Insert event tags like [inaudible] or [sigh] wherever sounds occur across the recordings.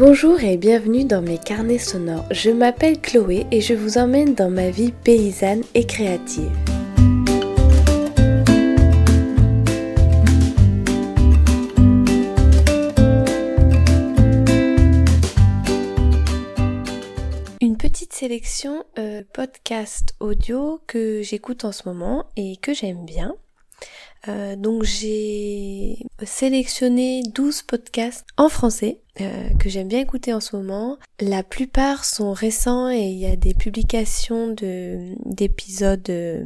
Bonjour et bienvenue dans mes carnets sonores. Je m'appelle Chloé et je vous emmène dans ma vie paysanne et créative. Une petite sélection euh, podcast audio que j'écoute en ce moment et que j'aime bien. Euh, donc j'ai sélectionné 12 podcasts en français euh, que j'aime bien écouter en ce moment. La plupart sont récents et il y a des publications de d'épisodes euh,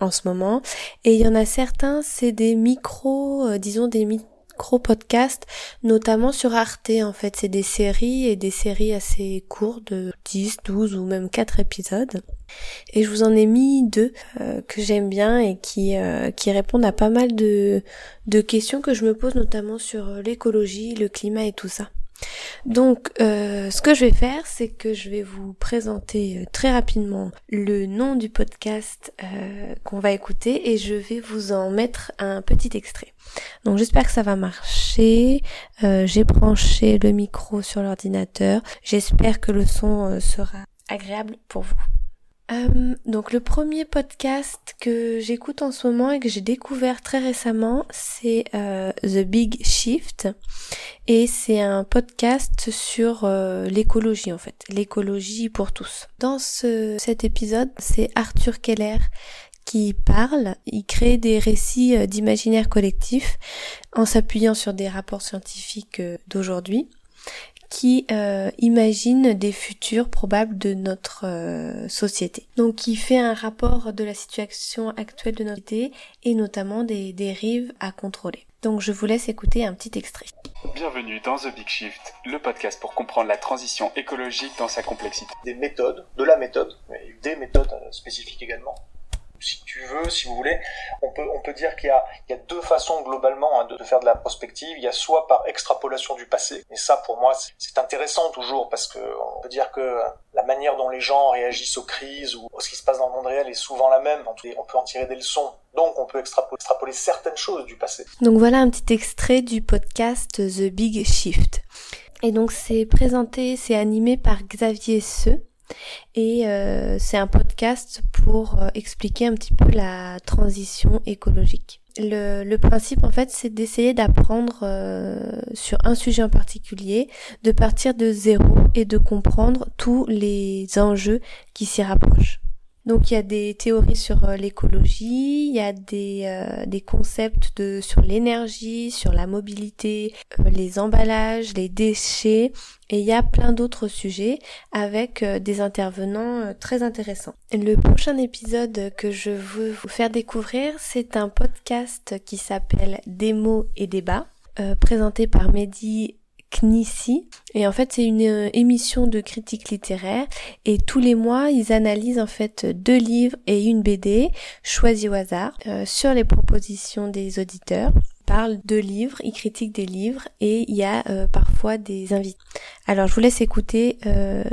en ce moment. Et il y en a certains, c'est des micros, disons des micro-podcasts, notamment sur Arte en fait. C'est des séries et des séries assez courtes de 10, 12 ou même 4 épisodes. Et je vous en ai mis deux euh, que j'aime bien et qui, euh, qui répondent à pas mal de, de questions que je me pose notamment sur euh, l'écologie, le climat et tout ça. Donc, ce que je vais faire, c'est que je vais vous présenter très rapidement le nom du podcast qu'on va écouter et je vais vous en mettre un petit extrait. Donc, j'espère que ça va marcher. J'ai branché le micro sur l'ordinateur. J'espère que le son sera agréable pour vous. Euh, donc le premier podcast que j'écoute en ce moment et que j'ai découvert très récemment, c'est euh, The Big Shift. Et c'est un podcast sur euh, l'écologie en fait, l'écologie pour tous. Dans ce, cet épisode, c'est Arthur Keller qui parle, il crée des récits d'imaginaire collectif en s'appuyant sur des rapports scientifiques d'aujourd'hui qui euh, imagine des futurs probables de notre euh, société. Donc qui fait un rapport de la situation actuelle de notre société et notamment des dérives à contrôler. Donc je vous laisse écouter un petit extrait. Bienvenue dans The Big Shift, le podcast pour comprendre la transition écologique dans sa complexité. Des méthodes, de la méthode, mais des méthodes spécifiques également, si tu veux, si vous voulez, on peut, on peut dire qu'il y, y a, deux façons globalement hein, de, faire de la prospective. Il y a soit par extrapolation du passé, et ça pour moi c'est intéressant toujours parce que on peut dire que la manière dont les gens réagissent aux crises ou à ce qui se passe dans le monde réel est souvent la même. On peut en tirer des leçons. Donc on peut extrapoler, extrapoler certaines choses du passé. Donc voilà un petit extrait du podcast The Big Shift. Et donc c'est présenté, c'est animé par Xavier Seux et euh, c'est un podcast pour euh, expliquer un petit peu la transition écologique. Le, principe en fait c'est d'essayer d'apprendre euh, sur un sujet en particulier, de partir de zéro et de comprendre tous les enjeux qui s'y rapprochent. Donc il y a des théories sur euh, l'écologie, il y a des, euh, des concepts de sur l'énergie, sur la mobilité, euh, les emballages, les déchets et il y a plein d'autres sujets avec des intervenants très intéressants. Le prochain épisode que je veux vous faire découvrir, c'est un podcast qui s'appelle Démos et débats présenté par Mehdi Knissi. Et en fait, c'est une euh, émission de critique littéraire. Et tous les mois, ils analysent en fait deux livres et une BD choisis au hasard euh, sur les propositions des auditeurs. Ils parlent de livres, ils critiquent des livres et il y a euh, parfois des invités. Alors je vous laisse écouter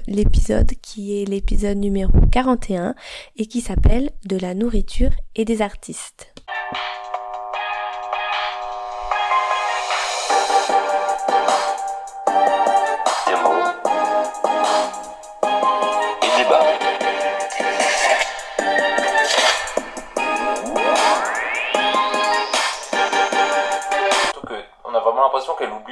l'épisode qui est l'épisode numéro 41 et qui s'appelle De la nourriture et des artistes.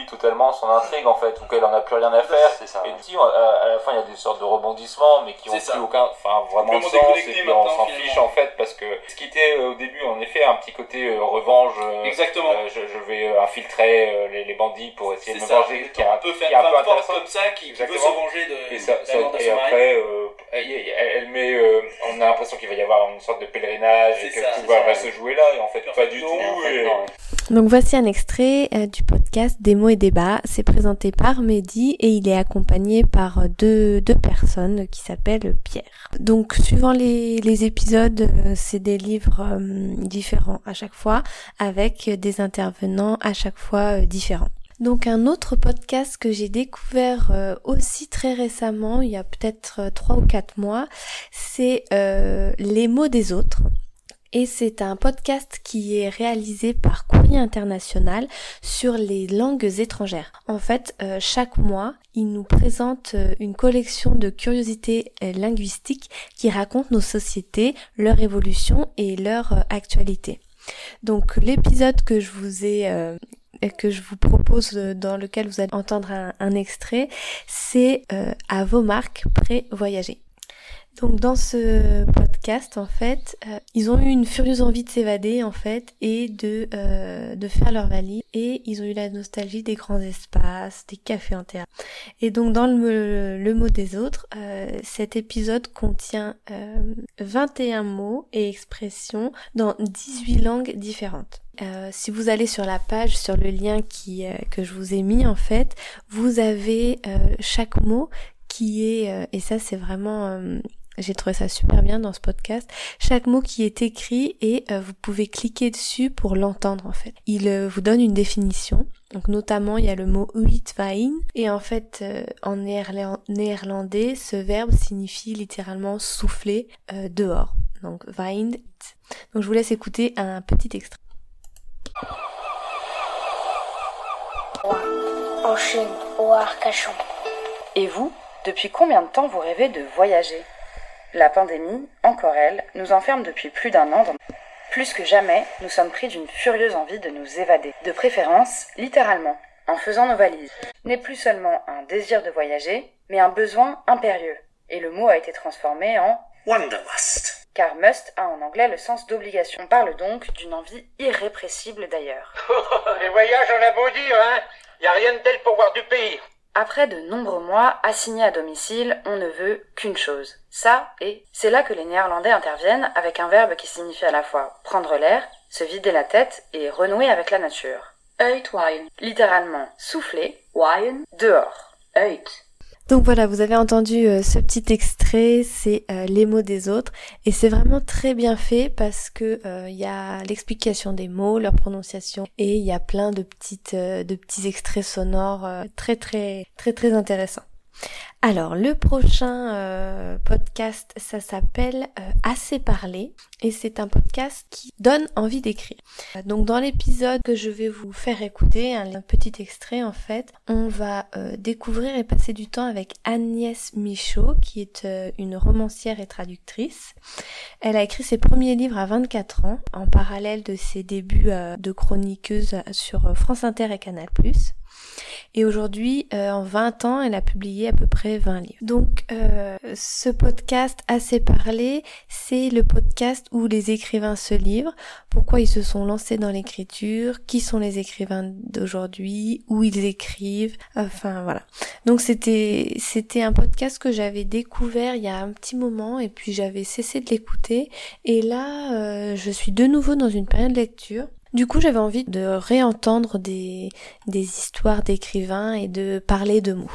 Totalement son intrigue en fait, ou qu'elle en a plus rien à faire. Ça, et si à, la fin il y a des sortes de rebondissements, mais qui ont plus aucun, enfin vraiment sens, et puis on s'en fiche en fait, parce que ce qui était euh, au début en effet un petit côté euh, revanche. Euh, Exactement. Je, je, vais infiltrer les, les, bandits pour essayer de me venger, qui est un peu fait un peu intéressant comme ça, qui, qui veut se venger de. Et, ça, ça, et après, elle, elle, met, on a l'impression qu'il va y avoir une sorte de pèlerinage et que tout va, se jouer là, et en fait pas du tout. Donc voici un extrait du podcast Des mots et débats. C'est présenté par Mehdi et il est accompagné par deux, deux personnes qui s'appellent Pierre. Donc suivant les, les épisodes, euh, c'est des livres euh, différents à chaque fois avec des intervenants à chaque fois euh, différents. Donc un autre podcast que j'ai découvert aussi très récemment, il y a peut-être trois ou quatre mois, c'est Les mots des autres. Et c'est un podcast qui est réalisé par courrier international sur les langues étrangères. En fait, euh, chaque mois, il nous présente euh, une collection de curiosités linguistiques qui racontent nos sociétés, leur évolution et leur actualité. Donc l'épisode que je vous ai que je vous propose dans lequel vous allez entendre un, extrait, c'est à vos marques pré-voyager. Donc dans ce podcast, en fait, euh, ils ont eu une furieuse envie de s'évader, en fait, et de euh, de faire leur valise. Et ils ont eu la nostalgie des grands espaces, des cafés en terre. Et donc dans le, le mot des autres, euh, cet épisode contient 21 mots et expressions dans 18 langues différentes. si vous allez sur la page, sur le lien qui que je vous ai mis, en fait, vous avez chaque mot qui est, et ça c'est vraiment j'ai trouvé ça super bien dans ce podcast. Chaque mot qui est écrit et euh, vous pouvez cliquer dessus pour l'entendre en fait. Il euh, vous donne une définition. Donc notamment il y a le mot uitwein et en fait euh, en néerlandais ce verbe signifie littéralement souffler dehors. Donc wein. Donc je vous laisse écouter un petit extrait. Et vous, depuis combien de temps vous rêvez de voyager? La pandémie, encore elle, nous enferme depuis plus d'un an. Dans... Plus que jamais, nous sommes pris d'une furieuse envie de nous évader. De préférence, littéralement, en faisant nos valises. N'est plus seulement un désir de voyager, mais un besoin impérieux. Et le mot a été transformé en Wanderlust. Car must a en anglais le sens d'obligation. On parle donc d'une envie irrépressible d'ailleurs. [laughs] Les voyages, on a beau dire, hein Y a rien de tel pour voir du pays. Après de nombreux mois assignés à domicile, on ne veut qu'une chose. Ça et c'est là que les Néerlandais interviennent avec un verbe qui signifie à la fois prendre l'air, se vider la tête et renouer avec la nature. Uitwaaien. Littéralement souffler, waaien, dehors. Uit. Donc voilà, vous avez entendu euh, ce petit extrait, c'est euh, les mots des autres, et c'est vraiment très bien fait parce que il euh, y a l'explication des mots, leur prononciation, et il y a plein de petites, de petits extraits sonores très très très très intéressants. Alors le prochain euh, podcast, ça s'appelle euh, Assez parler et c'est un podcast qui donne envie d'écrire. Donc dans l'épisode que je vais vous faire écouter, un, petit extrait en fait, on va euh, découvrir et passer du temps avec Agnès Michaud qui est une romancière et traductrice. Elle a écrit ses premiers livres à 24 ans en parallèle de ses débuts de chroniqueuse sur France Inter et Canal+. Et aujourd'hui, euh, en 20 ans, elle a publié à peu près 20 livres. Donc, euh, ce podcast Assez parlé, c'est le podcast où les écrivains se livrent, pourquoi ils se sont lancés dans l'écriture, qui sont les écrivains d'aujourd'hui, où ils écrivent, enfin voilà. Donc c'était c'était un podcast que j'avais découvert il y a un petit moment et puis j'avais cessé de l'écouter et là euh, je suis de nouveau dans une période de lecture du coup, j'avais envie de réentendre des, histoires d'écrivains et de parler de mots.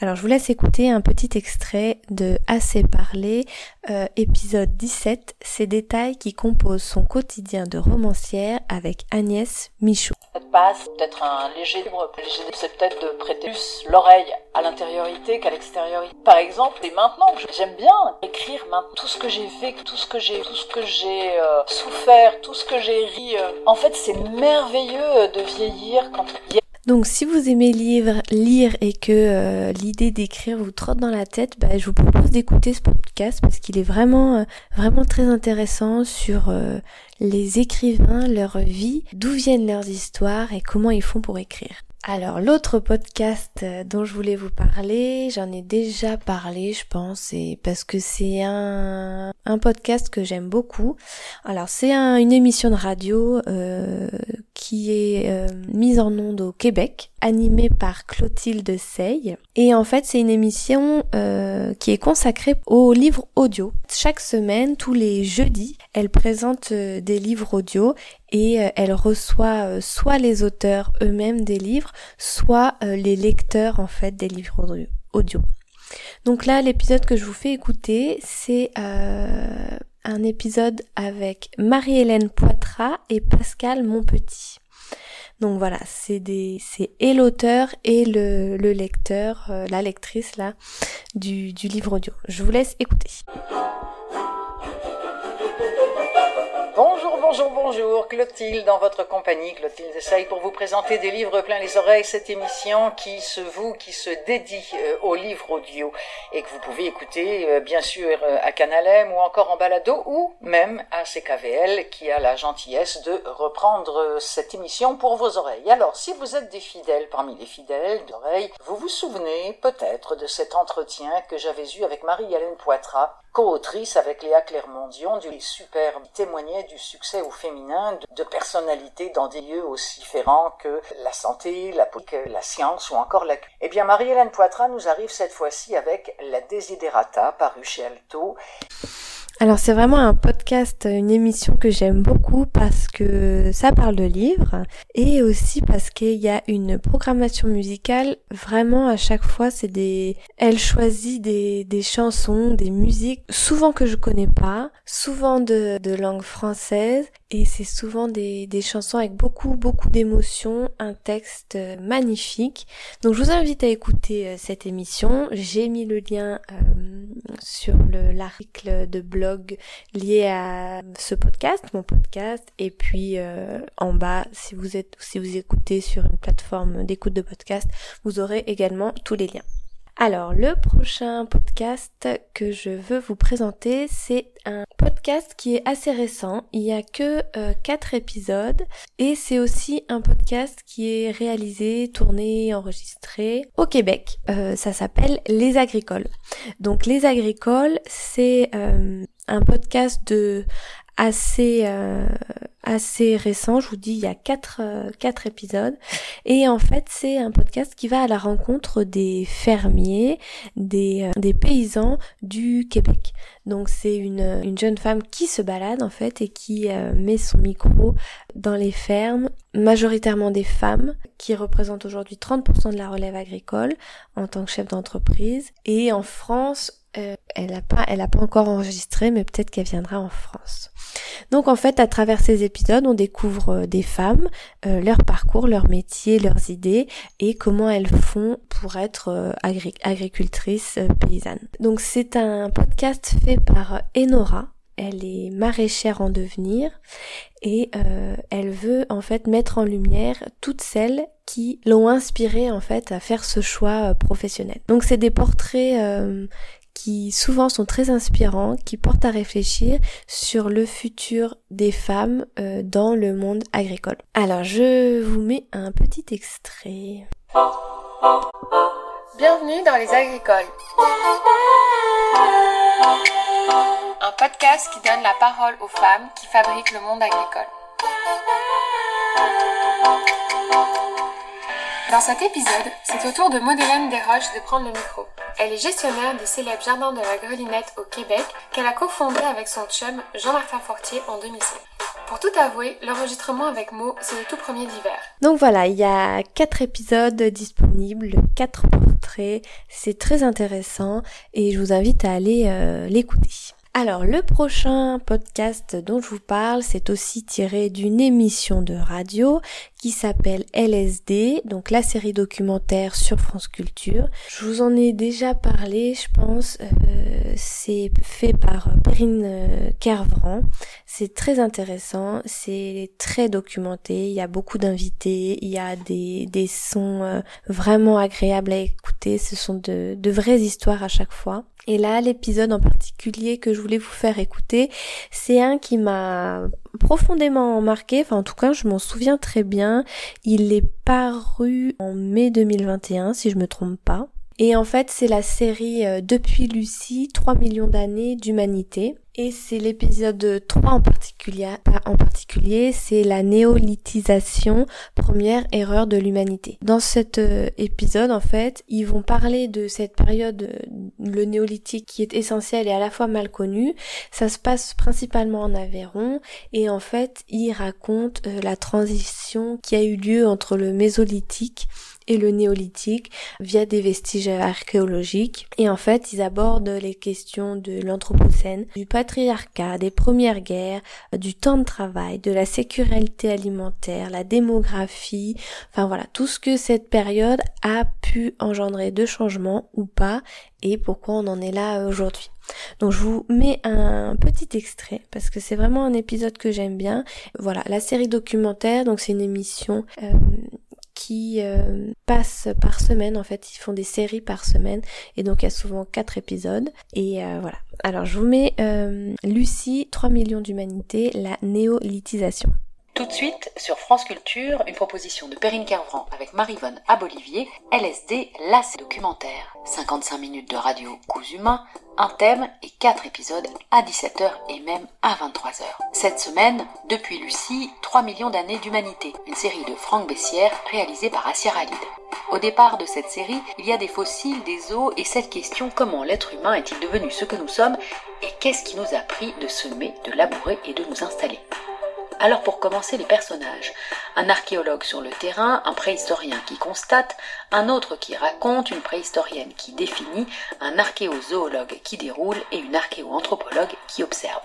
Alors, je vous laisse écouter un petit extrait de Assez parlé, euh, épisode 17, ces détails qui composent son quotidien de romancière avec Agnès Michaud. Passe, peut-être un léger libre, c'est peut-être de prêter plus l'oreille à l'intériorité qu'à l'extériorité. Par exemple, et maintenant, j'aime bien écrire maintenant tout ce que j'ai fait, tout ce que j'ai, tout ce que j'ai euh, souffert, tout ce que j'ai ri. Euh. En fait, c'est merveilleux de vieillir quand il y a donc si vous aimez lire, lire et que euh, l'idée d'écrire vous trotte dans la tête, bah, je vous propose d'écouter ce podcast parce qu'il est vraiment euh, vraiment très intéressant sur euh, les écrivains, leur vie, d'où viennent leurs histoires et comment ils font pour écrire. Alors l'autre podcast dont je voulais vous parler, j'en ai déjà parlé je pense, et parce que c'est un, un podcast que j'aime beaucoup. Alors c'est une émission de radio euh, qui est euh, mise en onde au Québec, animée par Clotilde Sey. Et en fait c'est une émission qui est consacrée aux livres audio. Chaque semaine, tous les jeudis, elle présente des livres audio et euh, elle reçoit euh, soit les auteurs eux-mêmes des livres, soit euh, les lecteurs en fait des livres audio. Donc là, l'épisode que je vous fais écouter, c'est un épisode avec Marie-Hélène Poitras et Pascal Monpetit. Donc voilà, c'est des, c'est et l'auteur et le, le lecteur, la lectrice là, du, du livre audio. Je vous laisse écouter. Bonjour, bonjour, Clotilde dans votre compagnie. Clotilde essaye pour vous présenter des livres plein les oreilles, cette émission qui se voue, qui se dédie euh, aux livres audio et que vous pouvez écouter euh, bien sûr euh, à Canal M ou encore en balado ou même à CKVL qui a la gentillesse de reprendre cette émission pour vos oreilles. Alors, si vous êtes des fidèles parmi les fidèles d'oreilles, vous vous souvenez peut-être de cet entretien que j'avais eu avec Marie-Hélène Poitras co-autrice avec Léa Clermont-Dion du superbe témoignait du succès au féminin de, personnalités dans des lieux aussi différents que la santé, la politique, la science ou encore la Eh bien, Marie-Hélène Poitras nous arrive cette fois-ci avec La Desiderata, paru chez Alto. Alors c'est vraiment un podcast, une émission que j'aime beaucoup parce que ça parle de livres et aussi parce qu'il y a une programmation musicale vraiment à chaque fois c'est des elle choisit des, des chansons, des musiques souvent que je connais pas, souvent de, de langue française et c'est souvent des, des chansons avec beaucoup beaucoup d'émotions, un texte magnifique. Donc je vous invite à écouter euh, cette émission. J'ai mis le lien euh, sur l'article de blog lié à ce podcast, mon podcast, et puis euh, en bas, si vous êtes, si vous écoutez sur une plateforme d'écoute de podcast, vous aurez également tous les liens. Alors, le prochain podcast que je veux vous présenter, c'est un podcast qui est assez récent. Il n'y a que euh, quatre 4 épisodes et c'est aussi un podcast qui est réalisé, tourné, enregistré au Québec. Euh, ça s'appelle Les Agricoles. Donc, Les Agricoles, c'est euh, un podcast de assez euh, assez récent. Je vous dis, il y a quatre euh, quatre épisodes et en fait c'est un podcast qui va à la rencontre des fermiers, des euh, des paysans du Québec. Donc c'est une une jeune femme qui se balade en fait et qui met son micro dans les fermes, majoritairement des femmes qui représentent aujourd'hui 30% de la relève agricole en tant que chef d'entreprise et en France euh, elle a pas, elle a pas encore enregistré, mais peut-être qu'elle viendra en France. Donc en fait, à travers ces épisodes, on découvre euh, des femmes, euh, leur parcours, leur métier, leurs idées et comment elles font pour être agricultrices paysannes. Donc c'est un podcast fait par Enora. Elle est maraîchère en devenir et elle veut en fait mettre en lumière toutes celles qui l'ont inspirée en fait à faire ce choix professionnel. Donc c'est des portraits qui souvent sont très inspirants, qui portent à réfléchir sur le futur des femmes euh, dans le monde agricole. Alors je vous mets un petit extrait. Bienvenue dans les agricoles. Un podcast qui donne la parole aux femmes qui fabriquent le monde agricole. Dans cet épisode, c'est au tour de Maudelaine Desroches de prendre le micro. Elle est gestionnaire du célèbre Jardin de la Grelinette au Québec qu'elle a cofondé avec son chum Jean-Martin Fortier en 2005. Pour tout avouer, l'enregistrement avec Mo, c'est le tout premier d'hiver. Donc voilà, il y a quatre épisodes disponibles, quatre portraits, c'est très intéressant et je vous invite à aller euh, l'écouter. Alors le prochain podcast dont je vous parle, c'est aussi tiré d'une émission de radio qui s'appelle LSD, donc la série documentaire sur France Culture. Je vous en ai déjà parlé, je pense. Euh, c'est fait par Perrine euh, Kervran. C'est très intéressant, c'est très documenté. Il y a beaucoup d'invités, il y a des, des sons euh, vraiment agréables à écouter. Ce sont de, de vraies histoires à chaque fois. Et là, l'épisode en particulier que je voulais vous faire écouter, c'est un qui m'a profondément marqué, enfin en tout cas je m'en souviens très bien. Il est paru en mai 2021 si je me trompe pas. Et en fait c'est la série euh, Depuis Lucie, 3 millions d'années d'humanité. Et c'est l'épisode 3 en particulier, en particulier, c'est la néolithisation, première erreur de l'humanité. Dans cet euh, épisode, en fait, ils vont parler de cette période, euh, le néolithique, qui est essentiel et à la fois mal connu. Ça se passe principalement en Aveyron, et en fait, ils racontent euh, la transition qui a eu lieu entre le mésolithique et le néolithique via des vestiges archéologiques. Et en fait, ils abordent les questions de l'anthropocène, du patriarcat, des premières guerres, du temps de travail, de la sécurité alimentaire, la démographie, enfin voilà, tout ce que cette période a pu engendrer de changements ou pas et pourquoi on en est là aujourd'hui. Donc je vous mets un petit extrait parce que c'est vraiment un épisode que j'aime bien. Voilà, la série documentaire, donc c'est une émission euh, qui euh, passent par semaine. En fait, ils font des séries par semaine et donc il y a souvent quatre épisodes. Et euh, voilà. Alors je vous mets euh, Lucie, 3 millions d'humanité, la néolithisation. Tout de suite, sur France Culture, une proposition de Perrine Kervran avec Marivonne à Bolivier, LSD, là documentaire. 55 minutes de radio coups humains, un thème et 4 épisodes à 17h et même à 23h. Cette semaine, depuis Lucie, 3 millions d'années d'humanité, une série de Franck Bessière réalisée par Assir Alid. Au départ de cette série, il y a des fossiles, des os et cette question comment l'être humain est-il devenu ce que nous sommes et qu'est-ce qui nous a pris de semer, de labourer et de nous installer? Alors pour commencer les personnages, un archéologue sur le terrain, un préhistorien qui constate, un autre qui raconte, une préhistorienne qui définit, un archéozoologue qui déroule et une archéoanthropologue qui observe.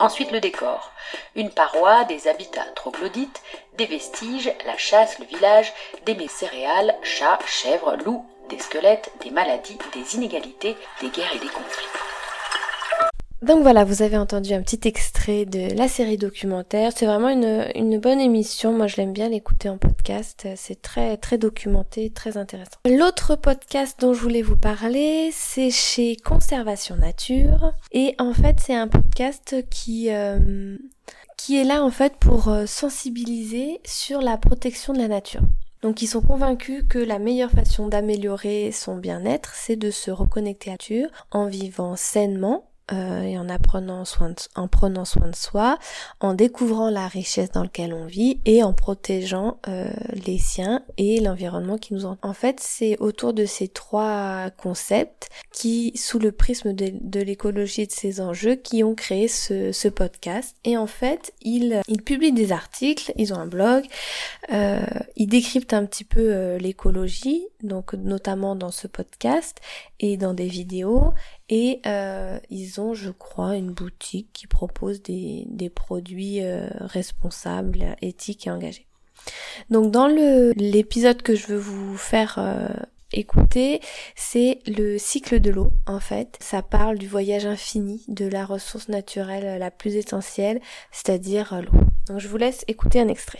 Ensuite le décor, une paroi, des habitats troglodytes, des vestiges, la chasse, le village, des mets céréales, chats, chèvres, loups, des squelettes, des maladies, des inégalités, des guerres et des conflits. Donc voilà, vous avez entendu un petit extrait de la série documentaire. C'est vraiment une, une bonne émission. Moi, je l'aime bien l'écouter en podcast. C'est très, très documenté, très intéressant. L'autre podcast dont je voulais vous parler, c'est chez Conservation Nature. Et en fait, c'est un podcast qui, euh, qui est là, en fait, pour euh, sensibiliser sur la protection de la nature. Donc ils sont convaincus que la meilleure façon d'améliorer son bien-être, c'est de se reconnecter à la nature en vivant sainement euh, et en apprenant soin de, en prenant soin de soi, en découvrant la richesse dans laquelle on vit et en protégeant euh, les siens et l'environnement qui nous entoure. En fait, c'est autour de ces trois concepts qui, sous le prisme de, l'écologie et de ses enjeux, qui ont créé ce, ce podcast. Et en fait, ils, ils publient des articles, ils ont un blog, euh, ils décryptent un petit peu euh, l'écologie, donc notamment dans ce podcast et dans des vidéos et euh, ils ont, je crois, une boutique qui propose des, des produits euh, responsables, éthiques et engagés. Donc dans l'épisode que je veux vous faire euh, écouter, c'est le cycle de l'eau en fait. Ça parle du voyage infini de la ressource naturelle la plus essentielle, c'est-à-dire l'eau. Donc je vous laisse écouter un extrait.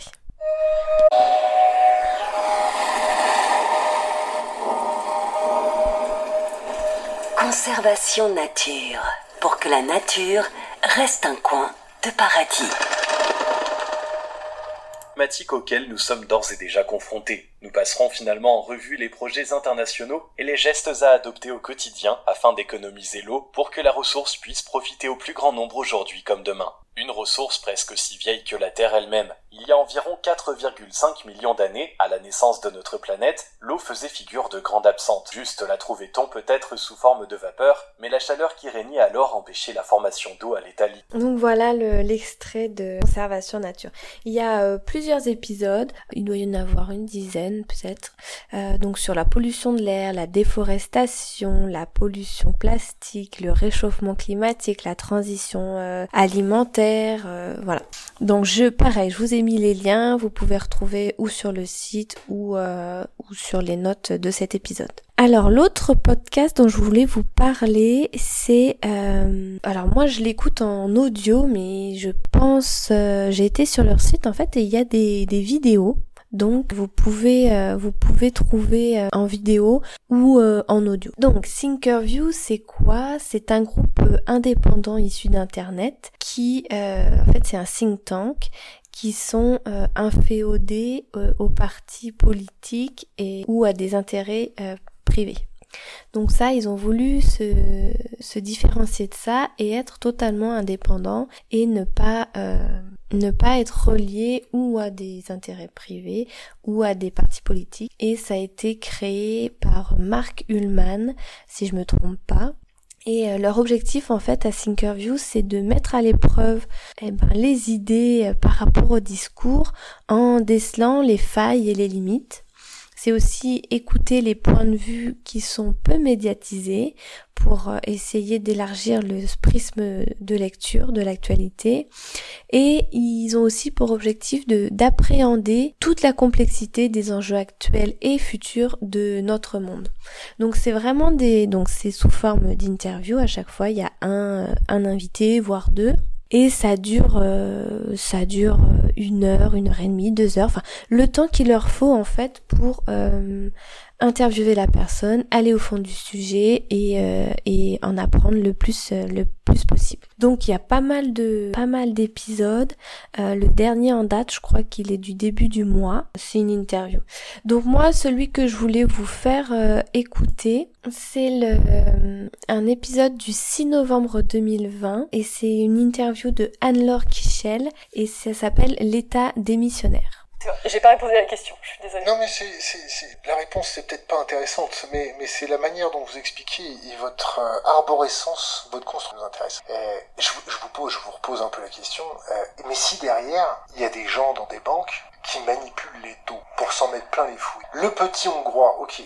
Conservation nature, pour que la nature reste un coin de paradis. Thématique auquel nous sommes d'ores et déjà confrontés. Nous passerons finalement en revue les projets internationaux et les gestes à adopter au quotidien afin d'économiser l'eau pour que la ressource puisse profiter au plus grand nombre aujourd'hui comme demain. Une ressource presque aussi vieille que la Terre elle-même. Il y a environ 4,5 millions d'années, à la naissance de notre planète, l'eau faisait figure de grande absente. Juste la trouvait-on peut-être sous forme de vapeur, mais la chaleur qui régnait alors empêchait la formation d'eau à l'état liquide. Donc voilà l'extrait de Conservation Nature. Il y a euh, plusieurs épisodes, il doit y en avoir une dizaine peut-être, euh, donc sur la pollution de l'air, la déforestation, la pollution plastique, le réchauffement climatique, la transition euh, alimentaire, euh, voilà. Donc je, pareil, je vous ai les liens, vous pouvez retrouver ou sur le site ou, euh, ou sur les notes de cet épisode. Alors l'autre podcast dont je voulais vous parler, c'est euh, alors moi je l'écoute en audio, mais je pense j'ai été sur leur site en fait et il y a des, des vidéos donc vous pouvez euh, vous pouvez trouver euh, en vidéo ou euh, en audio. Donc Thinkerview c'est quoi? C'est un groupe indépendant issu d'internet qui en fait c'est un think tank qui sont inféodés aux partis politiques et ou à des intérêts privés. Donc ça, ils ont voulu se, se, différencier de ça et être totalement indépendants et ne pas ne pas être relié ou à des intérêts privés ou à des partis politiques. Et ça a été créé par Mark Ullman, si je me trompe pas. Et euh, leur objectif en fait à Thinkerview, c'est de mettre à l'épreuve eh ben, les idées euh, par rapport au discours en décelant les failles et les limites C'est aussi écouter les points de vue qui sont peu médiatisés pour euh, essayer d'élargir le prisme de lecture de l'actualité. Et ils ont aussi pour objectif de d'appréhender toute la complexité des enjeux actuels et futurs de notre monde. Donc c'est vraiment des donc c'est sous forme d'interview à chaque fois il y a un un invité voire deux et ça dure euh, ça dure euh, une heure une heure et demie deux heures. Enfin le temps qu'il leur faut en fait pour euh, interviewer la personne, aller au fond du sujet et, euh, en apprendre le plus euh, le plus possible. Donc il y a pas mal de pas mal d'épisodes. Euh, le dernier en date, je crois qu'il est du début du mois. C'est une interview. Donc moi, celui que je voulais vous faire écouter, c'est le un épisode du 6 novembre 2020 et c'est une interview de Anne-Laure Kichel et ça s'appelle l'état démissionnaire. J'ai pas répondu à la question, je suis désolée. Non, mais c'est, la réponse c'est peut-être pas intéressante, mais, mais c'est la manière dont vous expliquez et votre euh, arborescence, votre construction nous intéresse. je, je, vous pose, je vous repose un peu la question. Euh, mais si derrière, il y a des gens dans des banques qui manipule les taux pour s'en mettre plein les fouilles. Le petit hongrois, ok,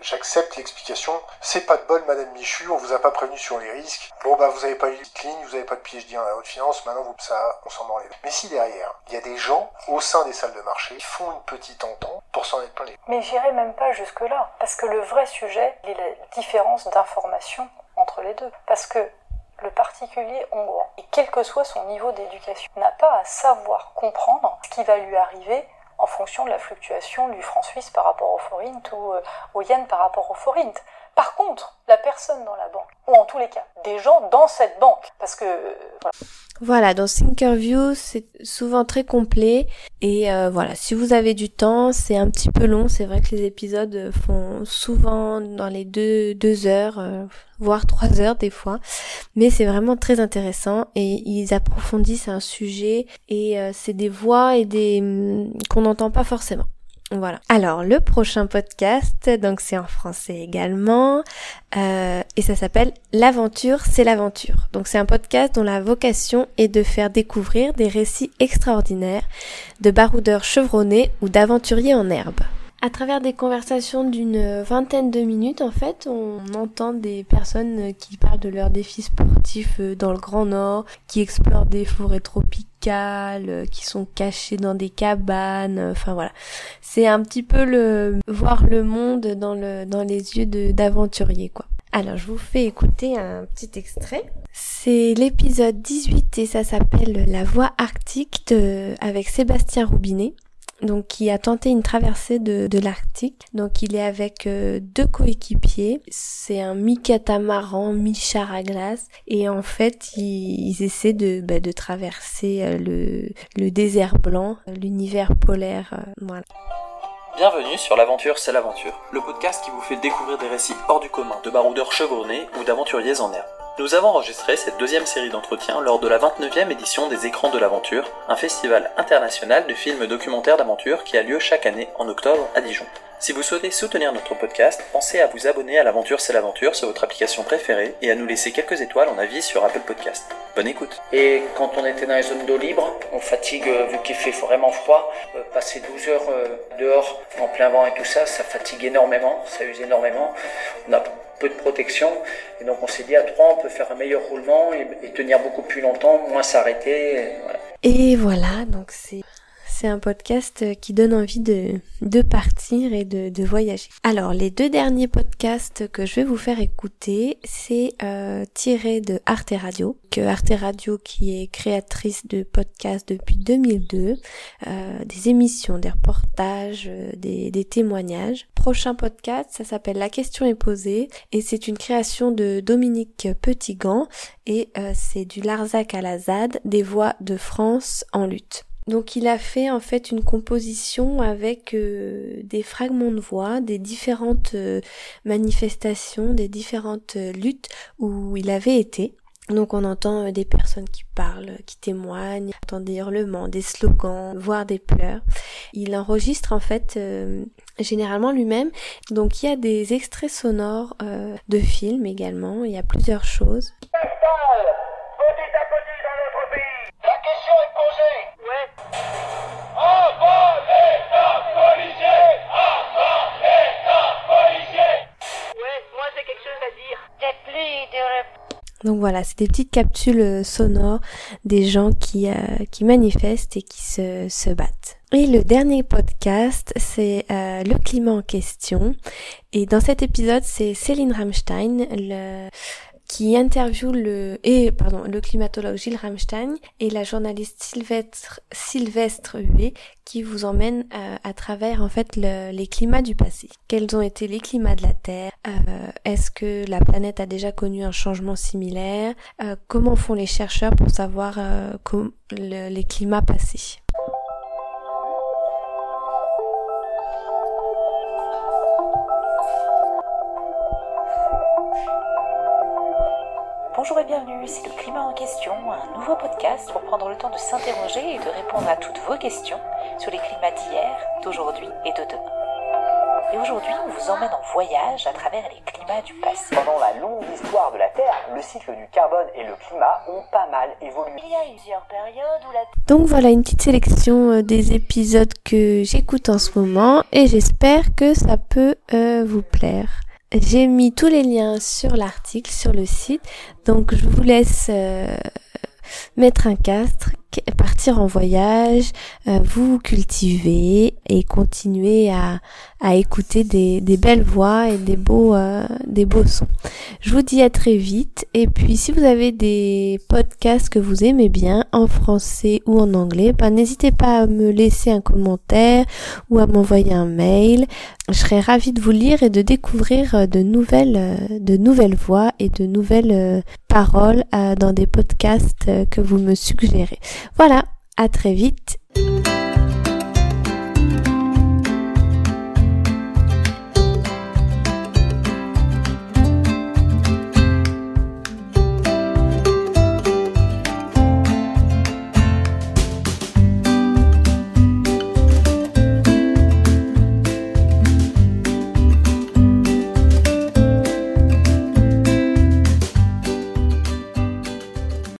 j'accepte l'explication, c'est pas de bol madame Michu, on vous a pas prévenu sur les risques, bon bah vous avez pas eu de ligne, vous avez pas de PhD dans la haute finance, maintenant vous, ça, on s'en branle. Mais si derrière, il y a des gens au sein des salles de marché qui font une petite entente pour s'en mettre plein les fouilles. Mais j'irai même pas jusque là, parce que le vrai sujet, est la différence d'information entre les deux. Parce que le particulier hongrois, et quel que soit son niveau d'éducation, n'a pas à savoir comprendre ce qui va lui arriver en fonction de la fluctuation du franc suisse par rapport au forint ou euh, au yen par rapport au forint. Par contre, la personne dans la banque, ou en tous les cas, des gens dans cette banque, parce que... Euh, voilà. Voilà, dans Thinkerview, c'est souvent très complet. Et euh, voilà, si vous avez du temps, c'est un petit peu long. C'est vrai que les épisodes font souvent dans les deux, deux heures, euh, voire trois heures des fois. Mais c'est vraiment très intéressant et ils approfondissent un sujet et c'est des voix et des hum, qu'on n'entend pas forcément. Voilà. Alors le prochain podcast, donc c'est en français également, euh, et ça s'appelle L'aventure, c'est l'aventure. Donc c'est un podcast dont la vocation est de faire découvrir des récits extraordinaires de baroudeurs chevronnés ou d'aventuriers en herbe. À travers des conversations d'une vingtaine de minutes, en fait, on entend des personnes qui parlent de leurs défis sportifs euh, dans le Grand Nord, qui explorent des forêts tropicales, euh, qui sont cachées dans des cabanes, euh, enfin voilà. C'est un petit peu le voir le monde dans le dans les yeux d'aventuriers quoi. Alors je vous fais écouter un petit extrait. C'est l'épisode 18 et ça s'appelle La voie arctique de, avec Sébastien Roubinet donc qui a tenté une traversée de, de l'Arctique. Donc il est avec euh, deux coéquipiers. C'est un mi-catamaran, mi-char à glace. Et en fait, ils, essaient de, bah, de traverser euh, le, le désert blanc, l'univers polaire. Euh, voilà. Bienvenue sur L'aventure, c'est l'aventure, le podcast qui vous fait découvrir des récits hors du commun de baroudeurs chevronnés ou d'aventuriers en herbe. Nous avons enregistré cette deuxième série d'entretiens lors de la 29e édition des Écrans de l'Aventure, un festival international de films documentaires d'aventure qui a lieu chaque année en octobre à Dijon. Si vous souhaitez soutenir notre podcast, pensez à vous abonner à l'Aventure c'est l'aventure sur votre application préférée et à nous laisser quelques étoiles en avis sur Apple Podcast. Bonne écoute. Et quand on était dans les zones d'eau libre, on fatigue euh, vu qu'il fait vraiment froid. Euh, passer 12 heures euh, dehors en plein vent et tout ça, ça fatigue énormément, ça use énormément. On a peu de protection. Et donc on s'est dit à trois, on peut faire un meilleur roulement et, tenir beaucoup plus longtemps, moins s'arrêter. Et voilà, donc c'est c'est un podcast qui donne envie de, de partir et de, de, voyager. Alors, les deux derniers podcasts que je vais vous faire écouter, c'est euh, tiré de Arte Radio, que Arte Radio qui est créatrice de podcasts depuis 2002, euh, des émissions, des reportages, euh, des, des témoignages. Prochain podcast, ça s'appelle La question est posée et c'est une création de Dominique Petitgant et euh, c'est du Larzac à la ZAD, des voix de France en lutte. Donc il a fait en fait une composition avec euh, des fragments de voix, des différentes euh, manifestations, des différentes euh, luttes où il avait été. Donc on entend des personnes qui parlent, qui témoignent, on entend des hurlements, des slogans, voire des pleurs. Il enregistre en fait généralement lui-même. Donc il y a des extraits sonores de films également, il y a plusieurs choses. Donc voilà, c'est des petites capsules sonores des gens qui, qui manifestent et qui se, se battent. Et le dernier podcast, c'est le climat en question. Et dans cet épisode, c'est Céline Rammstein, le, qui interviewe le et pardon le climatologue Gilles Ramstein et la journaliste Sylvestre Sylvestre Huet qui vous emmène euh, à travers en fait les climats du passé. Quels ont été les climats de la Terre? Euh, Est-ce que la planète a déjà connu un changement similaire? Euh, Comment font les chercheurs pour savoir les climats passés? Bienvenue, c'est le climat en question, un nouveau podcast pour prendre le temps de s'interroger et de répondre à toutes vos questions sur les climats d'hier, d'aujourd'hui et de demain. Et aujourd'hui, on vous emmène en voyage à travers les climats du passé. Pendant la longue histoire de la Terre, le cycle du carbone et le climat ont pas mal évolué. Il y a plusieurs périodes où la Donc voilà une petite sélection euh, des épisodes que j'écoute en ce moment et j'espère que ça peut euh, vous plaire. J'ai mis tous les liens sur l'article, sur le site, donc je vous laisse euh, mettre un castre, partir en voyage, euh, vous cultiver et continuer à, à écouter des, des, belles voix et des beaux, euh, des beaux sons. Je vous dis à très vite et puis si vous avez des podcasts que vous aimez bien en français ou en anglais, ben, n'hésitez pas à me laisser un commentaire ou à m'envoyer un mail. Je serais ravie de vous lire et de découvrir euh, de nouvelles, de nouvelles voix et de nouvelles paroles dans des podcasts que vous me suggérez. Voilà, à très vite.